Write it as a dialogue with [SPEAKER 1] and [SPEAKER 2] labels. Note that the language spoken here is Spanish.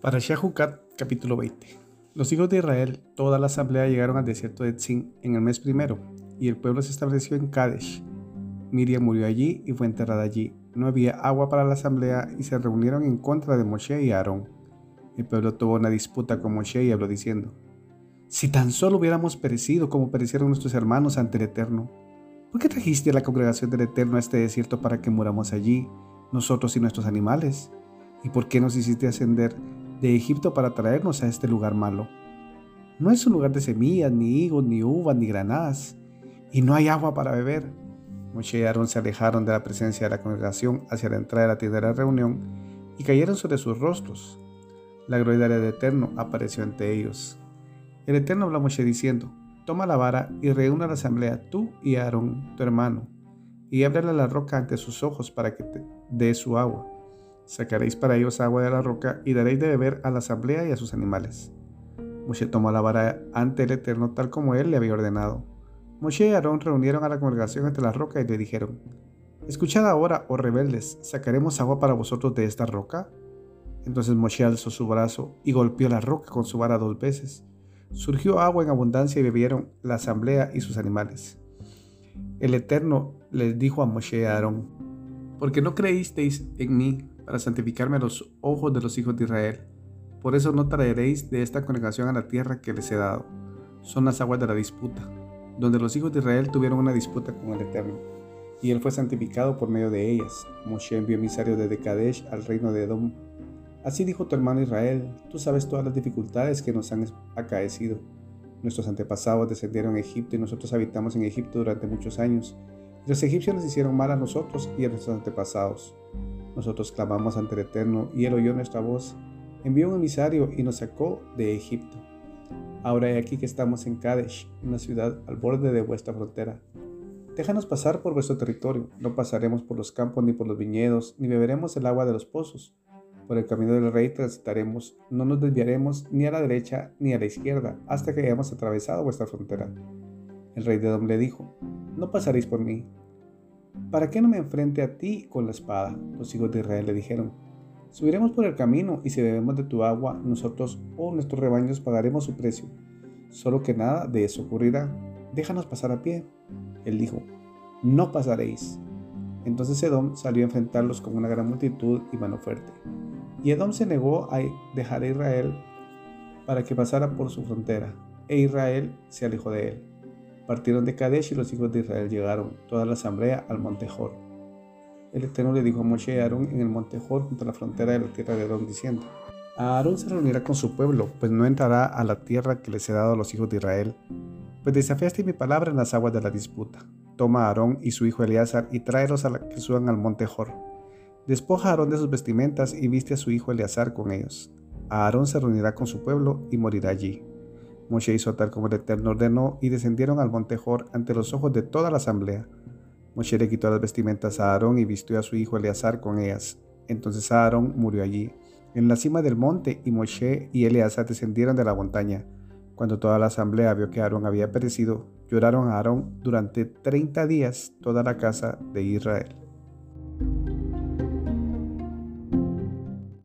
[SPEAKER 1] Para Shahukat, capítulo 20. Los hijos de Israel, toda la asamblea llegaron al desierto de Tzin en el mes primero, y el pueblo se estableció en Kadesh. Miriam murió allí y fue enterrada allí. No había agua para la asamblea y se reunieron en contra de Moshe y Aarón. El pueblo tuvo una disputa con Moshe y habló diciendo, Si tan solo hubiéramos perecido como perecieron nuestros hermanos ante el Eterno, ¿por qué trajiste a la congregación del Eterno a este desierto para que muramos allí, nosotros y nuestros animales? ¿Y por qué nos hiciste ascender de Egipto para traernos a este lugar malo? No es un lugar de semillas, ni higos, ni uvas, ni granadas, y no hay agua para beber. Moshe y Aarón se alejaron de la presencia de la congregación hacia la entrada de la tienda de la reunión y cayeron sobre sus rostros. La gloria del Eterno apareció ante ellos. El Eterno habló a Moshe diciendo, Toma la vara y reúna la asamblea tú y Aarón, tu hermano, y ábrele la roca ante sus ojos para que te dé su agua. Sacaréis para ellos agua de la roca y daréis de beber a la asamblea y a sus animales. Moshe tomó la vara ante el Eterno tal como él le había ordenado. Moshe y Aarón reunieron a la congregación ante la roca y le dijeron, Escuchad ahora, oh rebeldes, ¿sacaremos agua para vosotros de esta roca? Entonces Moshe alzó su brazo y golpeó la roca con su vara dos veces. Surgió agua en abundancia y bebieron la asamblea y sus animales. El Eterno les dijo a Moshe y a Aarón, porque no creísteis en mí para santificarme a los ojos de los hijos de Israel. Por eso no traeréis de esta congregación a la tierra que les he dado. Son las aguas de la disputa, donde los hijos de Israel tuvieron una disputa con el Eterno, y él fue santificado por medio de ellas. Moshe envió emisarios desde Kadesh al reino de Edom. Así dijo tu hermano Israel, tú sabes todas las dificultades que nos han acaecido. Nuestros antepasados descendieron a Egipto y nosotros habitamos en Egipto durante muchos años. los egipcios nos hicieron mal a nosotros y a nuestros antepasados. Nosotros clamamos ante el Eterno y Él oyó nuestra voz. Envió un emisario y nos sacó de Egipto. Ahora he aquí que estamos en Kadesh, una ciudad al borde de vuestra frontera. Déjanos pasar por vuestro territorio. No pasaremos por los campos ni por los viñedos, ni beberemos el agua de los pozos. Por el camino del rey transitaremos, no nos desviaremos ni a la derecha ni a la izquierda, hasta que hayamos atravesado vuestra frontera. El rey de Edom le dijo, No pasaréis por mí, ¿Para qué no me enfrente a ti con la espada? Los hijos de Israel le dijeron, Subiremos por el camino y si bebemos de tu agua, nosotros o nuestros rebaños pagaremos su precio. Solo que nada de eso ocurrirá. Déjanos pasar a pie. Él dijo, No pasaréis. Entonces Edom salió a enfrentarlos con una gran multitud y mano fuerte. Y Edom se negó a dejar a Israel para que pasara por su frontera, e Israel se alejó de él. Partieron de Kadesh y los hijos de Israel llegaron, toda la asamblea, al monte Jor. El Eterno le dijo a Moshe y Aarón en el monte Jor junto a la frontera de la tierra de Edom, diciendo, Aarón se reunirá con su pueblo, pues no entrará a la tierra que les he dado a los hijos de Israel, pues desafiaste mi palabra en las aguas de la disputa. Toma a Aarón y su hijo Eleazar y tráelos a la que suban al monte Jor. Despoja a Aarón de sus vestimentas y viste a su hijo Eleazar con ellos. Aarón se reunirá con su pueblo y morirá allí. Moshe hizo tal como el Eterno ordenó y descendieron al monte Jor ante los ojos de toda la asamblea. Moshe le quitó las vestimentas a Aarón y vistió a su hijo Eleazar con ellas. Entonces Aarón murió allí, en la cima del monte, y Moshe y Eleazar descendieron de la montaña. Cuando toda la asamblea vio que Aarón había perecido, lloraron a Aarón durante treinta días toda la casa de Israel.